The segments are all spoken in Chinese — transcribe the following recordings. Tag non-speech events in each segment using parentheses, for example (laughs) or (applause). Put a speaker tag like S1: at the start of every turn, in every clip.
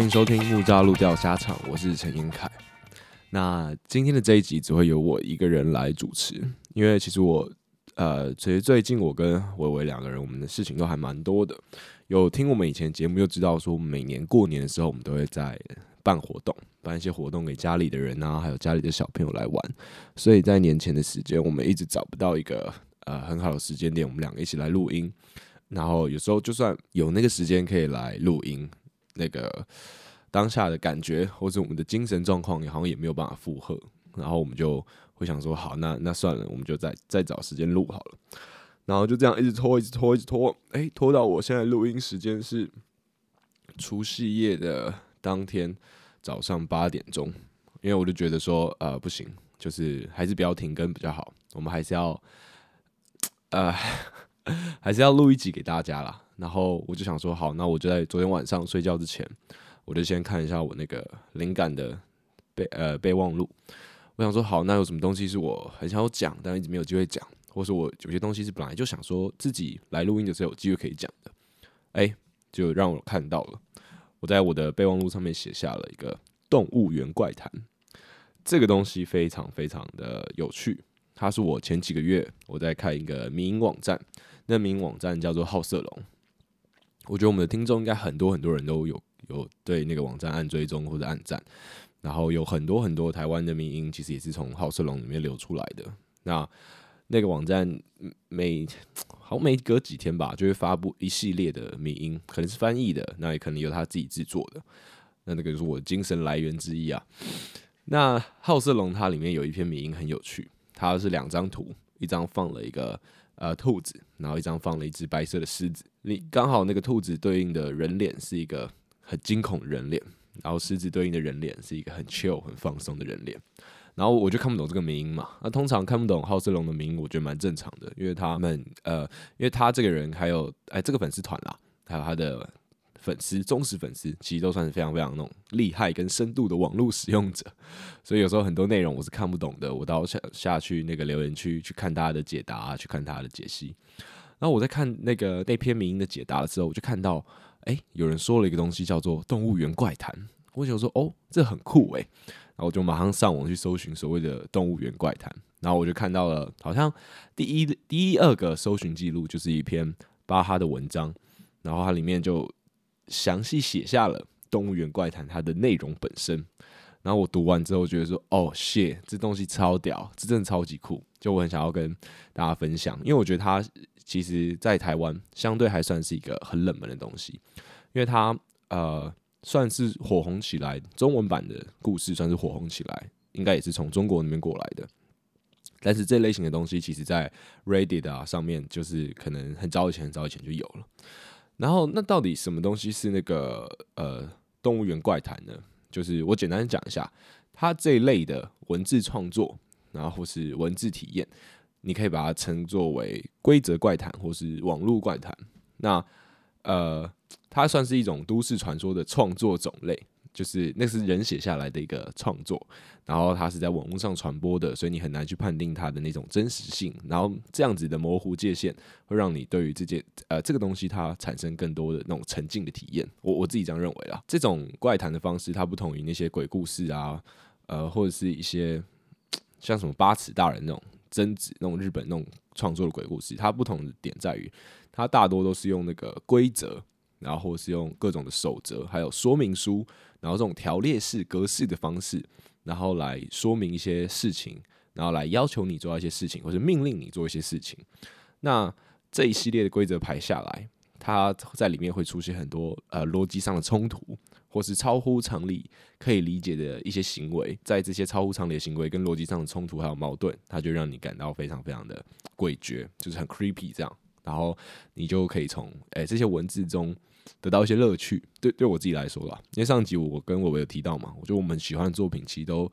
S1: 欢迎收听木栅路钓虾场，我是陈英凯。那今天的这一集只会由我一个人来主持，因为其实我呃，其实最近我跟伟伟两个人，我们的事情都还蛮多的。有听我们以前节目就知道，说每年过年的时候，我们都会在办活动，办一些活动给家里的人啊，还有家里的小朋友来玩。所以在年前的时间，我们一直找不到一个呃很好的时间点，我们两个一起来录音。然后有时候就算有那个时间可以来录音，那个当下的感觉或者我们的精神状况也好像也没有办法负荷，然后我们就会想说，好，那那算了，我们就再再找时间录好了。然后就这样一直拖，一直拖，一直拖，哎，拖到我现在录音时间是除夕夜的当天早上八点钟，因为我就觉得说，呃，不行，就是还是不要停更比较好，我们还是要，呃。(laughs) 还是要录一集给大家啦，然后我就想说，好，那我就在昨天晚上睡觉之前，我就先看一下我那个灵感的备呃备忘录。我想说，好，那有什么东西是我很想要讲，但一直没有机会讲，或是我有些东西是本来就想说自己来录音的时候有机会可以讲的，哎，就让我看到了。我在我的备忘录上面写下了一个动物园怪谈，这个东西非常非常的有趣。它是我前几个月我在看一个民营网站，那民营网站叫做好色龙。我觉得我们的听众应该很多很多人都有有对那个网站按追踪或者按赞，然后有很多很多台湾的民音其实也是从好色龙里面流出来的。那那个网站每好每隔几天吧，就会发布一系列的民音，可能是翻译的，那也可能有他自己制作的。那那个就是我的精神来源之一啊。那好色龙它里面有一篇民音很有趣。它是两张图，一张放了一个呃兔子，然后一张放了一只白色的狮子。你刚好那个兔子对应的人脸是一个很惊恐人脸，然后狮子对应的人脸是一个很 chill 很放松的人脸。然后我就看不懂这个迷因嘛。那通常看不懂好色龙的名，我觉得蛮正常的，因为他们呃，因为他这个人还有哎这个粉丝团啦，还有他的。粉丝忠实粉丝其实都算是非常非常那种厉害跟深度的网络使用者，(laughs) 所以有时候很多内容我是看不懂的，我到下下去那个留言区去看大家的解答，去看他的解析。然后我在看那个那篇名的解答的时候，我就看到，哎、有人说了一个东西叫做“动物园怪谈”，我想说，哦，这很酷哎，然后我就马上上网去搜寻所谓的“动物园怪谈”，然后我就看到了，好像第一第一二个搜寻记录就是一篇巴哈的文章，然后它里面就。详细写下了《动物园怪谈》它的内容本身，然后我读完之后觉得说：“哦，shit，这东西超屌，这真的超级酷。”就我很想要跟大家分享，因为我觉得它其实，在台湾相对还算是一个很冷门的东西，因为它呃算是火红起来，中文版的故事算是火红起来，应该也是从中国那边过来的。但是这类型的东西，其实在 Reddit 啊上面，就是可能很早以前、很早以前就有了。然后，那到底什么东西是那个呃动物园怪谈呢？就是我简单讲一下，它这一类的文字创作，然后或是文字体验，你可以把它称作为规则怪谈或是网络怪谈。那呃，它算是一种都市传说的创作种类。就是那是人写下来的一个创作，然后它是在网络上传播的，所以你很难去判定它的那种真实性。然后这样子的模糊界限，会让你对于这件呃这个东西它产生更多的那种沉浸的体验。我我自己这样认为啊。这种怪谈的方式，它不同于那些鬼故事啊，呃或者是一些 (tsk) 像什么八尺大人那种贞子那种日本那种创作的鬼故事，它不同的点在于，它大多都是用那个规则。然后或是用各种的守则，还有说明书，然后这种条列式格式的方式，然后来说明一些事情，然后来要求你做一些事情，或者命令你做一些事情。那这一系列的规则排下来，它在里面会出现很多呃逻辑上的冲突，或是超乎常理可以理解的一些行为。在这些超乎常理的行为跟逻辑上的冲突还有矛盾，它就让你感到非常非常的诡谲，就是很 creepy 这样。然后你就可以从诶这些文字中。得到一些乐趣，对对我自己来说啦，因为上集我跟伟伟有提到嘛，我觉得我们喜欢的作品其实都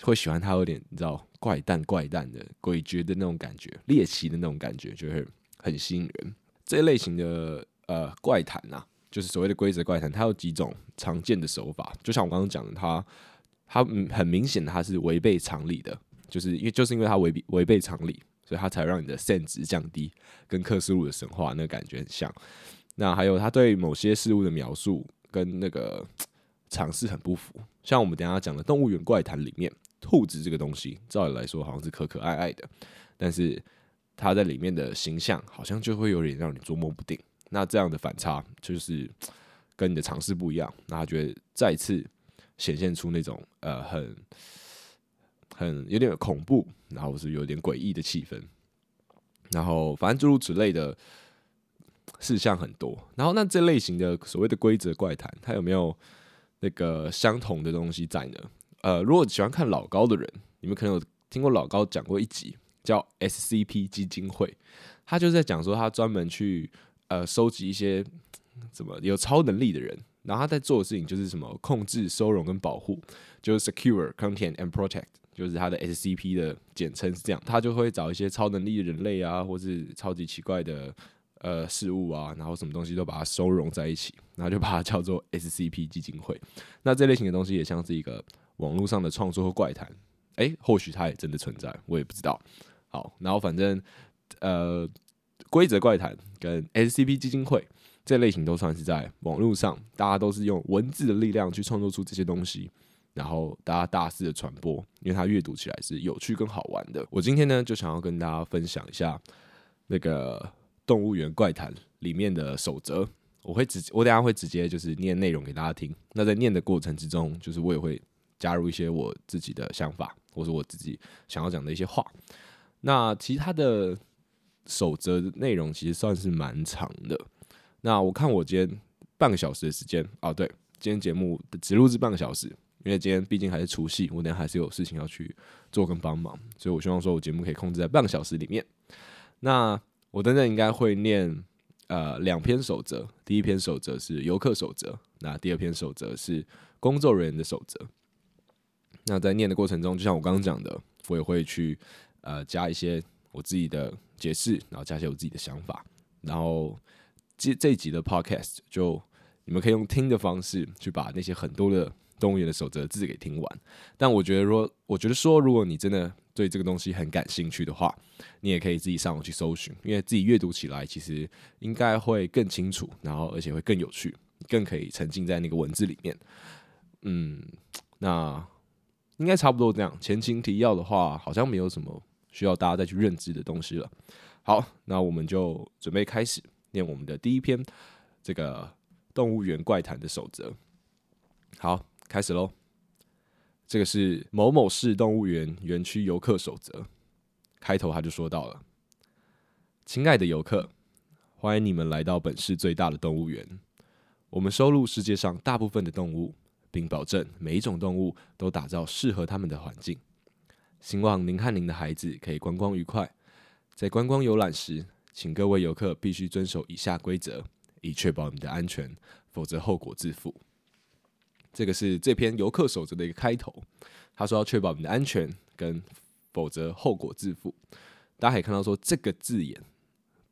S1: 会喜欢它有点你知道怪诞怪诞的诡谲的那种感觉，猎奇的那种感觉，就会很吸引人。这类型的呃怪谈呐，就是所谓的规则怪谈，它有几种常见的手法，就像我刚刚讲的，它它很明显它是违背常理的，就是因为就是因为它违违背常理，所以它才让你的 SAN 值降低，跟克苏鲁的神话那个感觉很像。那还有他对某些事物的描述，跟那个常识很不符。像我们等下讲的《动物园怪谈》里面，兔子这个东西，照理来说好像是可可爱爱的，但是它在里面的形象好像就会有点让你捉摸不定。那这样的反差就是跟你的尝试不一样，那他觉得再次显现出那种呃很很有点恐怖，然后是有点诡异的气氛。然后反正诸如此类的事项很多。然后那这类型的所谓的规则怪谈，它有没有？那个相同的东西在呢？呃，如果喜欢看老高的人，你们可能有听过老高讲过一集叫 SCP 基金会，他就是在讲说他专门去呃收集一些怎么有超能力的人，然后他在做的事情就是什么控制、收容跟保护，就是 secure、contain and protect，就是他的 SCP 的简称是这样。他就会找一些超能力的人类啊，或是超级奇怪的。呃，事物啊，然后什么东西都把它收容在一起，然后就把它叫做 SCP 基金会。那这类型的东西也像是一个网络上的创作和怪谈，诶，或许它也真的存在，我也不知道。好，然后反正呃，规则怪谈跟 SCP 基金会这类型都算是在网络上，大家都是用文字的力量去创作出这些东西，然后大家大肆的传播，因为它阅读起来是有趣跟好玩的。我今天呢，就想要跟大家分享一下那个。动物园怪谈里面的守则，我会直我等下会直接就是念内容给大家听。那在念的过程之中，就是我也会加入一些我自己的想法，或者我自己想要讲的一些话。那其他的守则内容其实算是蛮长的。那我看我今天半个小时的时间啊，对，今天节目只录制半个小时，因为今天毕竟还是除夕，我等下还是有事情要去做跟帮忙，所以我希望说我节目可以控制在半个小时里面。那我等等应该会念呃两篇守则，第一篇守则是游客守则，那第二篇守则是工作人员的守则。那在念的过程中，就像我刚刚讲的，我也会去呃加一些我自己的解释，然后加些我自己的想法，然后这这一集的 podcast 就你们可以用听的方式去把那些很多的动物园的守则字给听完。但我觉得说，我觉得说，如果你真的对这个东西很感兴趣的话，你也可以自己上网去搜寻，因为自己阅读起来其实应该会更清楚，然后而且会更有趣，更可以沉浸在那个文字里面。嗯，那应该差不多这样。前情提要的话，好像没有什么需要大家再去认知的东西了。好，那我们就准备开始念我们的第一篇这个动物园怪谈的守则。好，开始喽。这个是某某市动物园园区游客守则。开头他就说到了：“亲爱的游客，欢迎你们来到本市最大的动物园。我们收录世界上大部分的动物，并保证每一种动物都打造适合他们的环境。希望您和您的孩子可以观光愉快。在观光游览时，请各位游客必须遵守以下规则，以确保你的安全，否则后果自负。”这个是这篇游客守则的一个开头。他说要确保你的安全，跟否则后果自负。大家可以看到，说这个字眼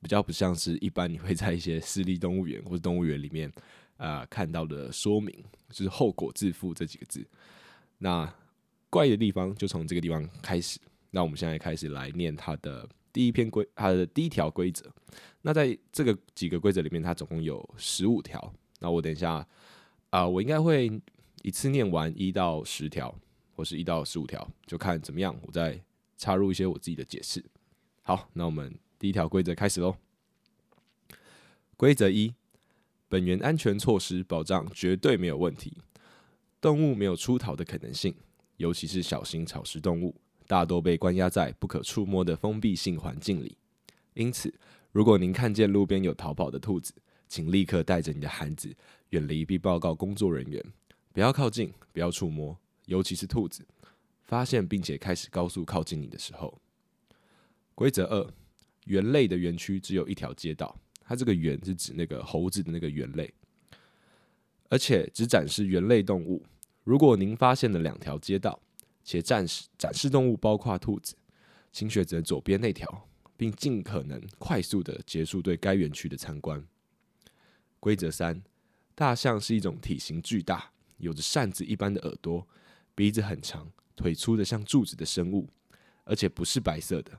S1: 比较不像是一般你会在一些私立动物园或者动物园里面啊、看到的说明，就是后果自负这几个字。那怪的地方就从这个地方开始。那我们现在开始来念它的第一篇规，它的第一条规则。那在这个几个规则里面，它总共有十五条。那我等一下啊、我应该会。一次念完一到十条，或是一到十五条，就看怎么样，我再插入一些我自己的解释。好，那我们第一条规则开始喽。规则一：本源安全措施保障绝对没有问题，动物没有出逃的可能性，尤其是小型草食动物，大多被关押在不可触摸的封闭性环境里。因此，如果您看见路边有逃跑的兔子，请立刻带着你的孩子远离，并报告工作人员。不要靠近，不要触摸，尤其是兔子。发现并且开始高速靠近你的时候。规则二：猿类的园区只有一条街道，它这个“园”是指那个猴子的那个猿类，而且只展示猿类动物。如果您发现了两条街道，且展示展示动物包括兔子，请选择左边那条，并尽可能快速地结束对该园区的参观。规则三：大象是一种体型巨大。有着扇子一般的耳朵，鼻子很长，腿粗的像柱子的生物，而且不是白色的。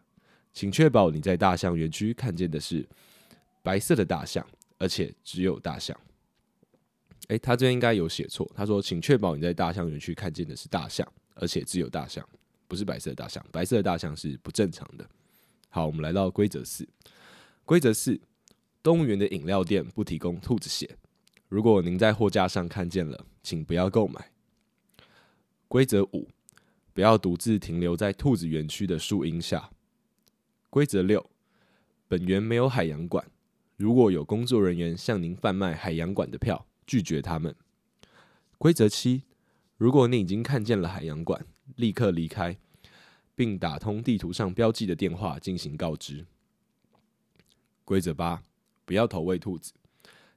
S1: 请确保你在大象园区看见的是白色的大象，而且只有大象。诶，他这边应该有写错。他说，请确保你在大象园区看见的是大象，而且只有大象，不是白色大象。白色的大象是不正常的。好，我们来到规则四。规则四：动物园的饮料店不提供兔子血。如果您在货架上看见了，请不要购买。规则五：不要独自停留在兔子园区的树荫下。规则六：本园没有海洋馆。如果有工作人员向您贩卖海洋馆的票，拒绝他们。规则七：如果你已经看见了海洋馆，立刻离开，并打通地图上标记的电话进行告知。规则八：不要投喂兔子，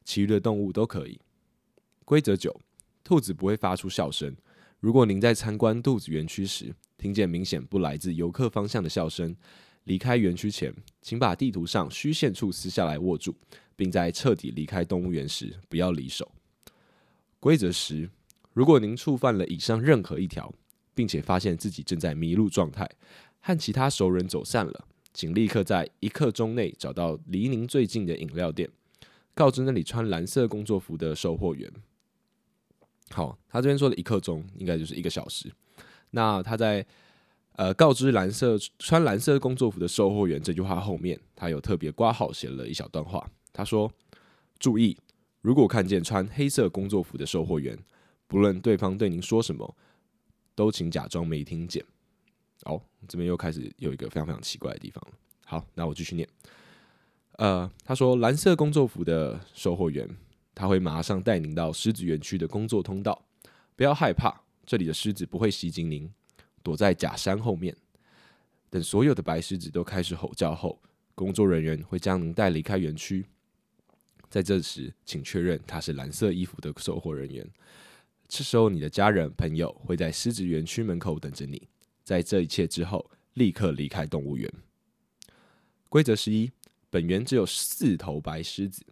S1: 其余的动物都可以。规则九：兔子不会发出笑声。如果您在参观兔子园区时，听见明显不来自游客方向的笑声，离开园区前，请把地图上虚线处撕下来握住，并在彻底离开动物园时不要离手。规则十：如果您触犯了以上任何一条，并且发现自己正在迷路状态，和其他熟人走散了，请立刻在一刻钟内找到离您最近的饮料店，告知那里穿蓝色工作服的售货员。好，他这边说的一刻钟，应该就是一个小时。那他在。呃，告知蓝色穿蓝色工作服的售货员这句话后面，他有特别括号写了一小段话。他说：“注意，如果看见穿黑色工作服的售货员，不论对方对您说什么，都请假装没听见。”哦，这边又开始有一个非常非常奇怪的地方了。好，那我继续念。呃，他说蓝色工作服的售货员，他会马上带您到狮子园区的工作通道。不要害怕，这里的狮子不会袭击您。躲在假山后面，等所有的白狮子都开始吼叫后，工作人员会将您带离开园区。在这时，请确认他是蓝色衣服的售货人员。这时候，你的家人朋友会在狮子园区门口等着你。在这一切之后，立刻离开动物园。规则十一：本园只有四头白狮子。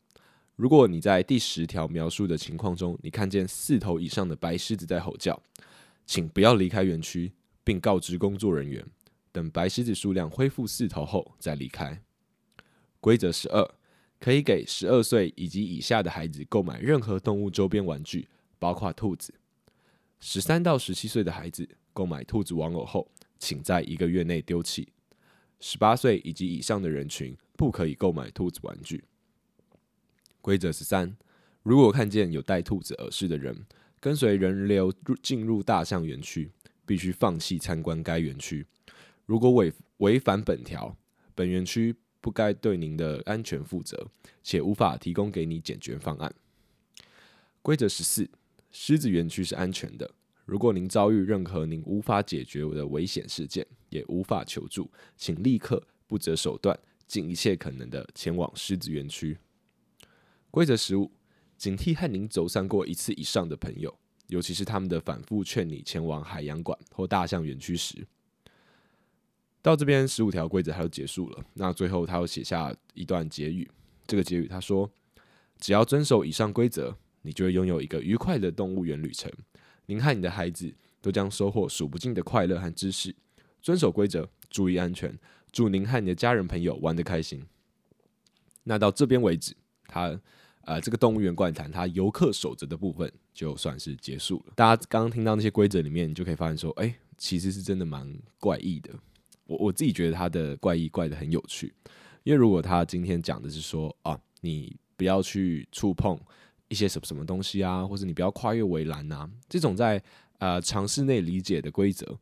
S1: 如果你在第十条描述的情况中，你看见四头以上的白狮子在吼叫，请不要离开园区。并告知工作人员，等白狮子数量恢复四头后再离开。规则十二，可以给十二岁以及以下的孩子购买任何动物周边玩具，包括兔子。十三到十七岁的孩子购买兔子玩偶后，请在一个月内丢弃。十八岁以及以上的人群不可以购买兔子玩具。规则十三，如果看见有带兔子耳饰的人跟随人流入进入大象园区，必须放弃参观该园区。如果违违反本条，本园区不该对您的安全负责，且无法提供给你解决方案。规则十四：狮子园区是安全的。如果您遭遇任何您无法解决的危险事件，也无法求助，请立刻不择手段，尽一切可能的前往狮子园区。规则十五：警惕和您走散过一次以上的朋友。尤其是他们的反复劝你前往海洋馆或大象园区时，到这边十五条规则它就结束了。那最后他又写下一段结语，这个结语他说：“只要遵守以上规则，你就会拥有一个愉快的动物园旅程。您和你的孩子都将收获数不尽的快乐和知识。遵守规则，注意安全，祝您和你的家人朋友玩得开心。”那到这边为止，他。呃，这个动物园怪谈，它游客守则的部分就算是结束了。大家刚刚听到那些规则里面，你就可以发现说，哎，其实是真的蛮怪异的。我我自己觉得他的怪异怪得很有趣，因为如果他今天讲的是说，啊，你不要去触碰一些什么什么东西啊，或者你不要跨越围栏啊，这种在呃常识内理解的规则，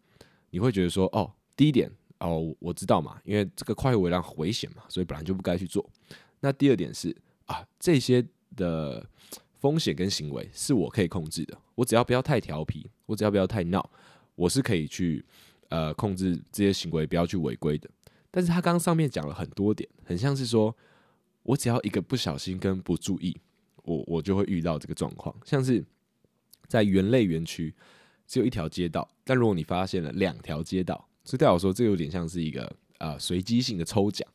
S1: 你会觉得说，哦，第一点，哦，我知道嘛，因为这个跨越围栏很危险嘛，所以本来就不该去做。那第二点是啊，这些。的风险跟行为是我可以控制的，我只要不要太调皮，我只要不要太闹，我是可以去呃控制这些行为不要去违规的。但是他刚上面讲了很多点，很像是说我只要一个不小心跟不注意，我我就会遇到这个状况。像是在园类园区只有一条街道，但如果你发现了两条街道，所以代表说这有点像是一个呃随机性的抽奖，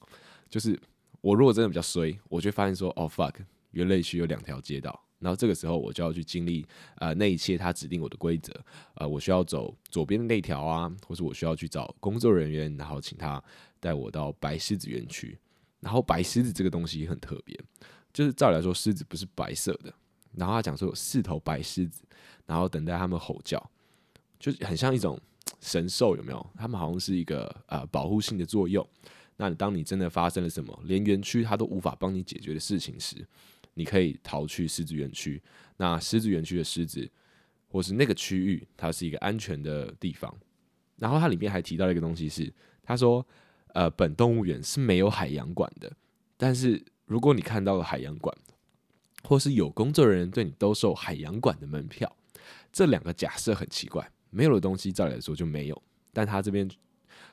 S1: 就是我如果真的比较衰，我就发现说哦 fuck。园类区有两条街道，然后这个时候我就要去经历呃那一切他指定我的规则，呃我需要走左边的那条啊，或是我需要去找工作人员，然后请他带我到白狮子园区。然后白狮子这个东西也很特别，就是照理来说狮子不是白色的，然后他讲说有四头白狮子，然后等待他们吼叫，就很像一种神兽，有没有？他们好像是一个呃保护性的作用。那当你真的发生了什么，连园区他都无法帮你解决的事情时，你可以逃去狮子园区。那狮子园区的狮子，或是那个区域，它是一个安全的地方。然后它里面还提到一个东西是，他说，呃，本动物园是没有海洋馆的，但是如果你看到了海洋馆，或是有工作人员对你兜售海洋馆的门票，这两个假设很奇怪。没有的东西，照理来说就没有，但他这边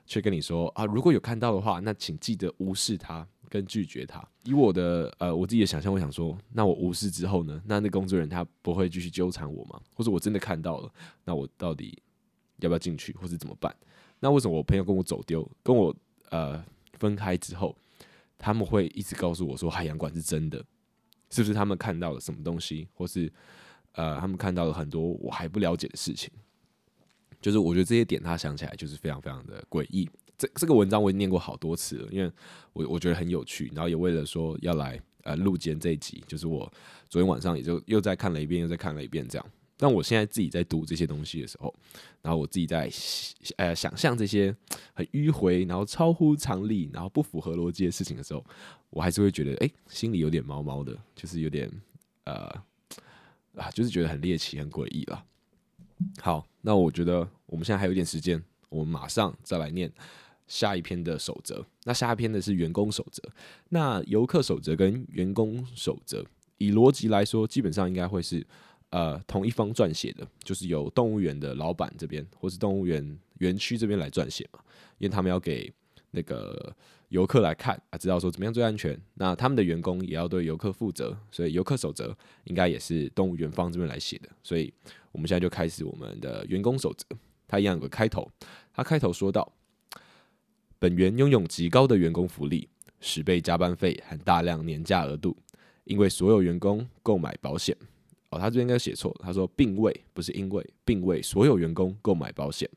S1: 却跟你说啊，如果有看到的话，那请记得无视他跟拒绝他。以我的呃我自己的想象，我想说，那我无视之后呢？那那工作人员他不会继续纠缠我吗？或者我真的看到了，那我到底要不要进去，或是怎么办？那为什么我朋友跟我走丢，跟我呃分开之后，他们会一直告诉我说海洋馆是真的？是不是他们看到了什么东西，或是呃他们看到了很多我还不了解的事情？就是我觉得这些点他想起来就是非常非常的诡异。这这个文章我已经念过好多次了，因为我我觉得很有趣，然后也为了说要来呃录间这一集，就是我昨天晚上也就又再看了一遍，又再看了一遍这样。但我现在自己在读这些东西的时候，然后我自己在呃想象这些很迂回，然后超乎常理，然后不符合逻辑的事情的时候，我还是会觉得哎、心里有点毛毛的，就是有点呃啊，就是觉得很猎奇、很诡异了。好，那我觉得我们现在还有一点时间，我们马上再来念下一篇的守则。那下一篇的是员工守则，那游客守则跟员工守则，以逻辑来说，基本上应该会是。呃，同一方撰写的，就是由动物园的老板这边，或是动物园园区这边来撰写嘛，因为他们要给那个游客来看啊，知道说怎么样最安全。那他们的员工也要对游客负责，所以游客守则应该也是动物园方这边来写的。所以我们现在就开始我们的员工守则，它一样有个开头，它开头说到：本园拥有极高的员工福利，十倍加班费和大量年假额度，因为所有员工购买保险。哦，他这边应该写错。他说，并为不是因为，并为所有员工购买保险。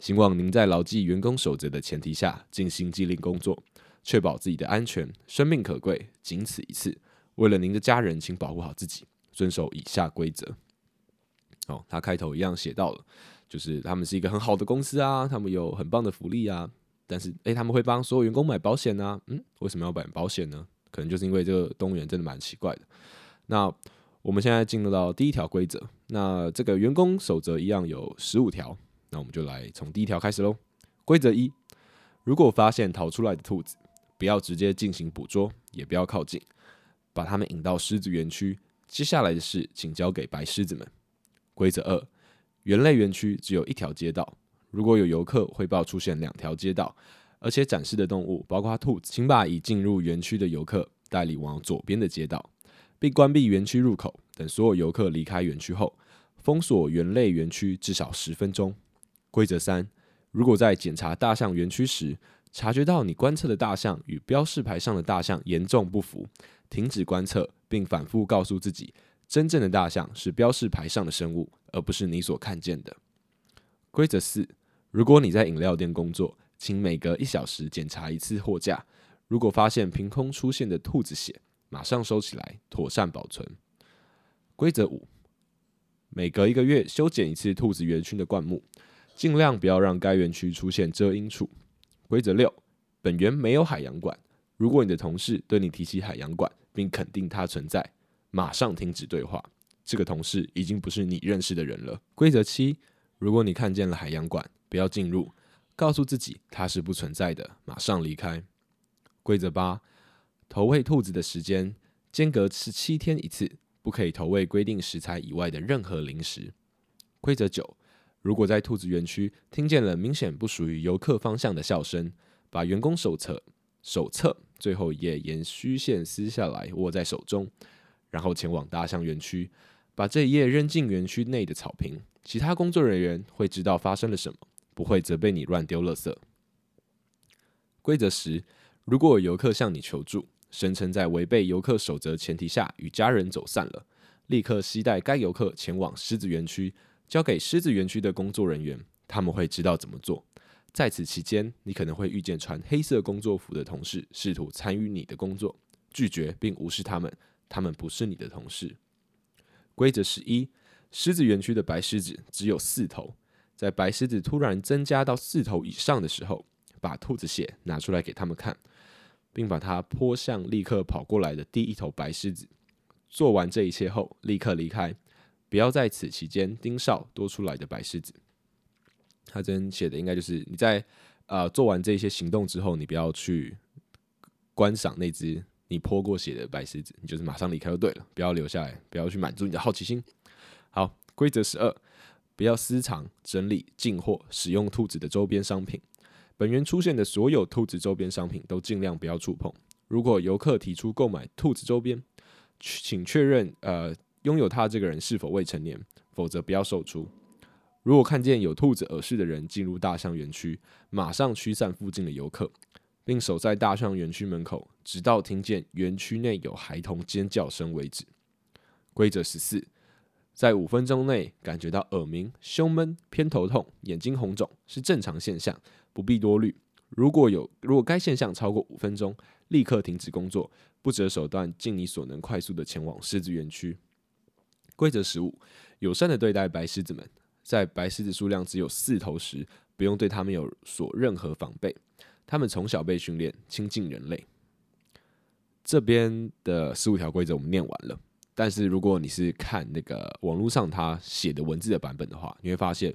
S1: 希望您在牢记员工守则的前提下进行纪律工作，确保自己的安全。生命可贵，仅此一次。为了您的家人，请保护好自己，遵守以下规则。哦，他开头一样写到了，就是他们是一个很好的公司啊，他们有很棒的福利啊。但是，诶，他们会帮所有员工买保险啊。嗯，为什么要买保险呢？可能就是因为这个动物园真的蛮奇怪的。那。我们现在进入到第一条规则，那这个员工守则一样有十五条，那我们就来从第一条开始喽。规则一：如果发现逃出来的兔子，不要直接进行捕捉，也不要靠近，把它们引到狮子园区。接下来的事请交给白狮子们。规则二：园类园区只有一条街道，如果有游客汇报出现两条街道，而且展示的动物包括兔子，请把已进入园区的游客带领往左边的街道。并关闭园区入口，等所有游客离开园区后，封锁园类园区至少十分钟。规则三：如果在检查大象园区时，察觉到你观测的大象与标示牌上的大象严重不符，停止观测，并反复告诉自己，真正的大象是标示牌上的生物，而不是你所看见的。规则四：如果你在饮料店工作，请每隔一小时检查一次货架，如果发现凭空出现的兔子血，马上收起来，妥善保存。规则五：每隔一个月修剪一次兔子园区的灌木，尽量不要让该园区出现遮阴处。规则六：本园没有海洋馆。如果你的同事对你提起海洋馆，并肯定它存在，马上停止对话。这个同事已经不是你认识的人了。规则七：如果你看见了海洋馆，不要进入，告诉自己它是不存在的，马上离开。规则八。投喂兔子的时间间隔是七天一次，不可以投喂规定食材以外的任何零食。规则九：如果在兔子园区听见了明显不属于游客方向的笑声，把员工手册手册最后一页沿虚线撕下来握在手中，然后前往大象园区，把这一页扔进园区内的草坪。其他工作人员会知道发生了什么，不会责备你乱丢垃圾。规则十：如果有游客向你求助，声称在违背游客守则前提下与家人走散了，立刻携带该游客前往狮子园区，交给狮子园区的工作人员，他们会知道怎么做。在此期间，你可能会遇见穿黑色工作服的同事，试图参与你的工作，拒绝并无视他们，他们不是你的同事。规则十一：狮子园区的白狮子只有四头，在白狮子突然增加到四头以上的时候，把兔子血拿出来给他们看，并把它泼向立刻跑过来的第一头白狮子。做完这一切后，立刻离开，不要在此期间盯梢多出来的白狮子。他这边写的应该就是你在呃做完这些行动之后，你不要去观赏那只你泼过血的白狮子，你就是马上离开就对了，不要留下来，不要去满足你的好奇心。好，规则十二，不要私藏、整理、进货、使用兔子的周边商品。本园出现的所有兔子周边商品都尽量不要触碰。如果游客提出购买兔子周边，请确认呃拥有它这个人是否未成年，否则不要售出。如果看见有兔子耳饰的人进入大象园区，马上驱散附近的游客，并守在大象园区门口，直到听见园区内有孩童尖叫声为止。规则十四，在五分钟内感觉到耳鸣、胸闷、偏头痛、眼睛红肿是正常现象，不必多虑。如果有如果该现象超过五分钟，立刻停止工作，不择手段，尽你所能快速的前往狮子园区。规则十五，友善的对待白狮子们。在白狮子数量只有四头时，不用对他们有所任何防备。他们从小被训练亲近人类。这边的十五条规则我们念完了，但是如果你是看那个网络上他写的文字的版本的话，你会发现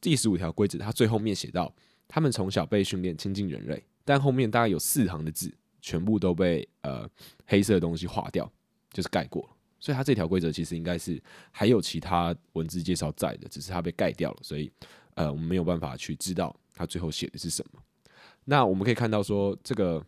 S1: 第十五条规则，它最后面写到他们从小被训练亲近人类，但后面大概有四行的字全部都被呃黑色的东西划掉，就是盖过了。所以它这条规则其实应该是还有其他文字介绍在的，只是它被盖掉了，所以呃我们没有办法去知道它最后写的是什么。那我们可以看到说，这个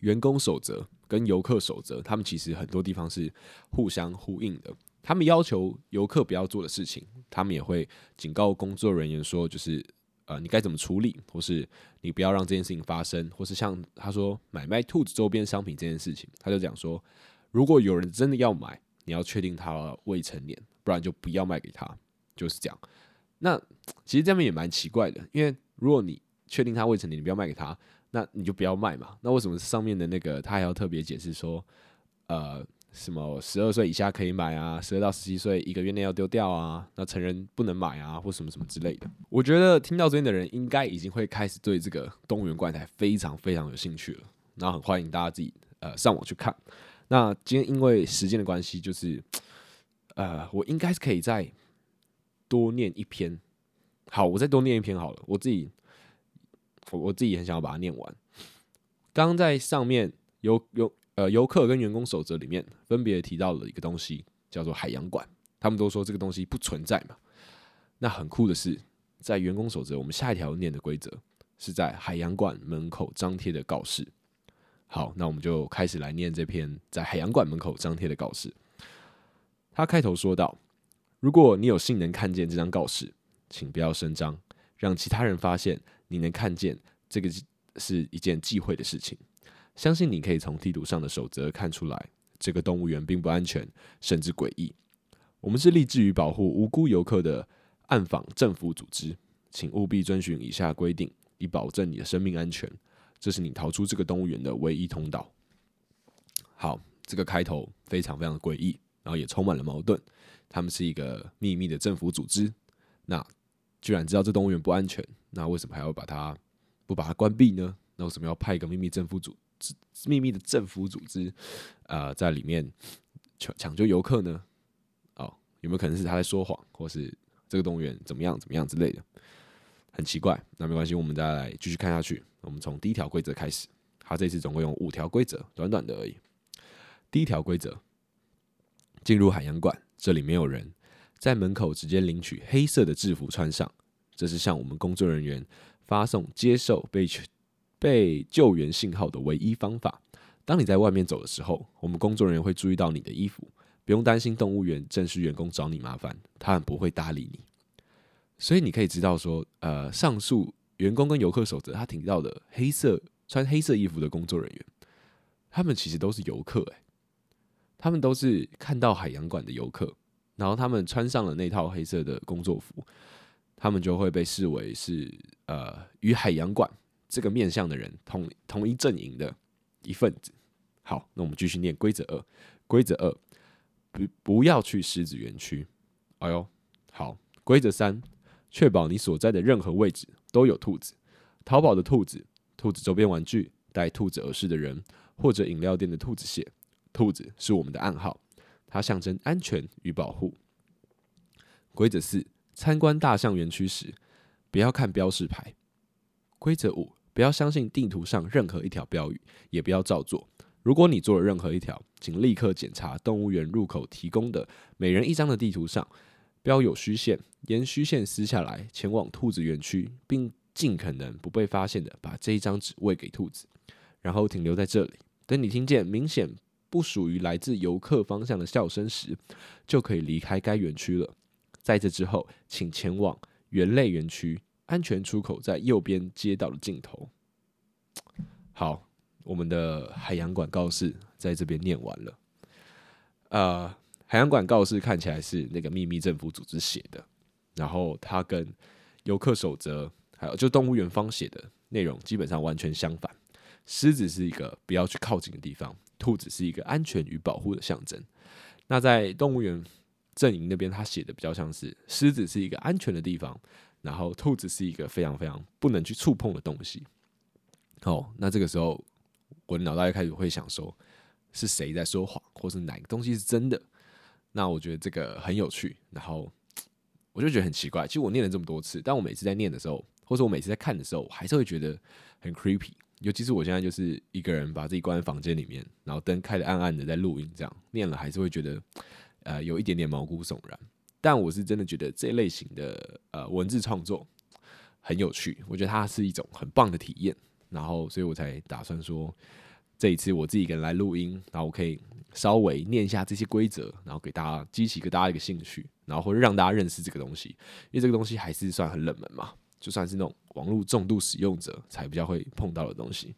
S1: 员工守则跟游客守则，他们其实很多地方是互相呼应的。他们要求游客不要做的事情，他们也会警告工作人员说，就是呃你该怎么处理，或是你不要让这件事情发生，或是像他说买卖兔子周边商品这件事情，他就讲说。如果有人真的要买，你要确定他未成年，不然就不要卖给他，就是这样。那其实这边也蛮奇怪的，因为如果你确定他未成年，你不要卖给他，那你就不要卖嘛。那为什么上面的那个他还要特别解释说，呃，什么十二岁以下可以买啊，十二到十七岁一个月内要丢掉啊，那成人不能买啊，或什么什么之类的。我觉得听到这边的人应该已经会开始对这个动物园怪胎非常非常有兴趣了，然后很欢迎大家自己呃上网去看。那今天因为时间的关系，就是，呃，我应该是可以再多念一篇。好，我再多念一篇好了。我自己，我我自己很想要把它念完。刚刚在上面游游呃游客跟员工守则里面分别提到了一个东西，叫做海洋馆。他们都说这个东西不存在嘛。那很酷的是，在员工守则，我们下一条念的规则是在海洋馆门口张贴的告示。好，那我们就开始来念这篇在海洋馆门口张贴的告示。他开头说道：“如果你有幸能看见这张告示，请不要声张，让其他人发现你能看见这个是一件忌讳的事情。相信你可以从地图上的守则看出来，这个动物园并不安全，甚至诡异。我们是立志于保护无辜游客的暗访政府组织，请务必遵循以下规定，以保证你的生命安全。”这是你逃出这个动物园的唯一通道。好，这个开头非常非常的诡异，然后也充满了矛盾。他们是一个秘密的政府组织，那居然知道这动物园不安全，那为什么还要把它不把它关闭呢？那为什么要派一个秘密政府组织、秘密的政府组织啊、呃，在里面抢抢救游客呢？哦，有没有可能是他在说谎，或是这个动物园怎么样怎么样之类的？很奇怪，那没关系，我们再来继续看下去。我们从第一条规则开始，他这次总共有五条规则，短短的而已。第一条规则：进入海洋馆，这里没有人，在门口直接领取黑色的制服穿上，这是向我们工作人员发送接受被被救援信号的唯一方法。当你在外面走的时候，我们工作人员会注意到你的衣服，不用担心动物园正式员工找你麻烦，他们不会搭理你。所以你可以知道说，呃，上述。员工跟游客守则，他提到的黑色穿黑色衣服的工作人员，他们其实都是游客诶，他们都是看到海洋馆的游客，然后他们穿上了那套黑色的工作服，他们就会被视为是呃与海洋馆这个面向的人同同一阵营的一份子。好，那我们继续念规则二，规则二，不不要去狮子园区。哎呦，好，规则三，确保你所在的任何位置都有兔子。淘宝的兔子、兔子周边玩具、戴兔子耳饰的人，或者饮料店的兔子鞋。兔子是我们的暗号，它象征安全与保护。规则四，参观大象园区时，不要看标示牌。规则五，不要相信地图上任何一条标语，也不要照做。如果你做了任何一条，请立刻检查动物园入口提供的每人一张的地图上标有虚线，沿虚线撕下来，前往兔子园区，并尽可能不被发现的把这一张纸喂给兔子，然后停留在这里，等你听见明显不属于来自游客方向的笑声时，就可以离开该园区了。在这之后，请前往园内园区，安全出口在右边街道的尽头。好，我们的海洋馆告示在这边念完了。呃，海洋馆告示看起来是那个秘密政府组织写的，然后它跟游客守则还有就动物园方写的内容基本上完全相反。狮子是一个不要去靠近的地方，兔子是一个安全与保护的象征。那在动物园。阵营那边他写的比较像是狮子是一个安全的地方，然后兔子是一个非常非常不能去触碰的东西。哦，那这个时候我的脑袋开始会想说，是谁在说谎，或是哪个东西是真的？那我觉得这个很有趣，然后我就觉得很奇怪。其实我念了这么多次，但我每次在念的时候，或者我每次在看的时候，我还是会觉得很 creepy。尤其是我现在就是一个人把自己关在房间里面，然后灯开得暗暗的在录音，这样念了还是会觉得。呃，有一点点毛骨悚然，但我是真的觉得这类型的呃文字创作很有趣，我觉得它是一种很棒的体验，然后所以我才打算说这一次我自己一个人来录音，然后我可以稍微念一下这些规则，然后给大家激起个大家一个兴趣，然后或者让大家认识这个东西，因为这个东西还是算很冷门嘛，就算是那种网络重度使用者才比较会碰到的东西。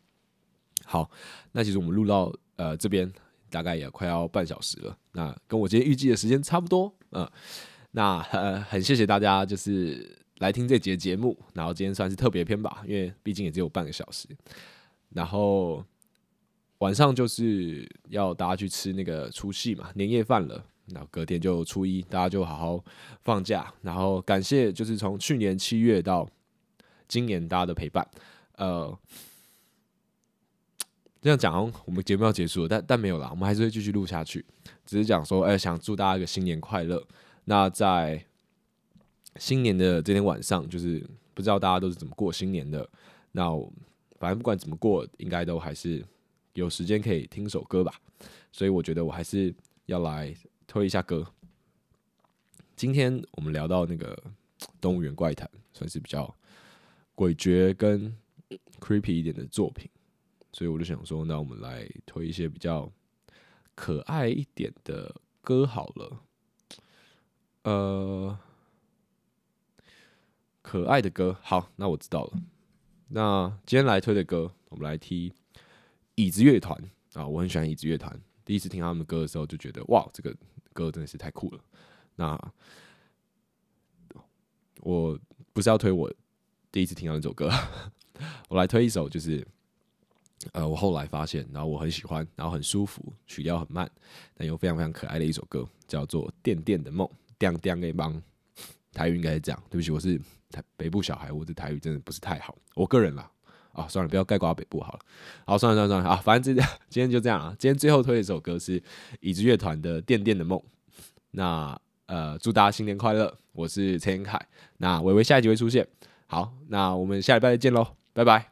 S1: 好，那其实我们录到呃这边。大概也快要半小时了，那跟我今天预计的时间差不多，嗯，那呃很谢谢大家就是来听这集节目，然后今天算是特别篇吧，因为毕竟也只有半个小时，然后晚上就是要大家去吃那个除夕嘛，年夜饭了，然后隔天就初一，大家就好好放假，然后感谢就是从去年七月到今年大家的陪伴，呃。这样讲，我们节目要结束了，但但没有啦，我们还是会继续录下去。只是讲说，哎、想祝大家一个新年快乐。那在新年的这天晚上，就是不知道大家都是怎么过新年的。那反正不管怎么过，应该都还是有时间可以听首歌吧。所以我觉得我还是要来推一下歌。今天我们聊到那个动物园怪谈，算是比较诡谲跟 creepy 一点的作品。所以我就想说，那我们来推一些比较可爱一点的歌好了。呃，可爱的歌，好，那我知道了。那今天来推的歌，我们来听椅子乐团啊，我很喜欢椅子乐团。第一次听他们的歌的时候，就觉得哇，这个歌真的是太酷了。那我不是要推我第一次听到那首歌，(laughs) 我来推一首就是。呃，我后来发现，然后我很喜欢，然后很舒服，曲调很慢，但又非常非常可爱的一首歌，叫做《电电的梦》。电电那帮，台语应该是这样。对不起，我是台北部小孩，我的台语真的不是太好。我个人啦，啊，算了，不要概括北部好了。好，算了算了算了啊，反正这 (laughs) 今天就这样啊。今天最后推一首歌是椅子乐团的《电电的梦》。那呃，祝大家新年快乐！我是陈彦凯。那伟伟下一集会出现。好，那我们下礼拜再见喽，拜拜。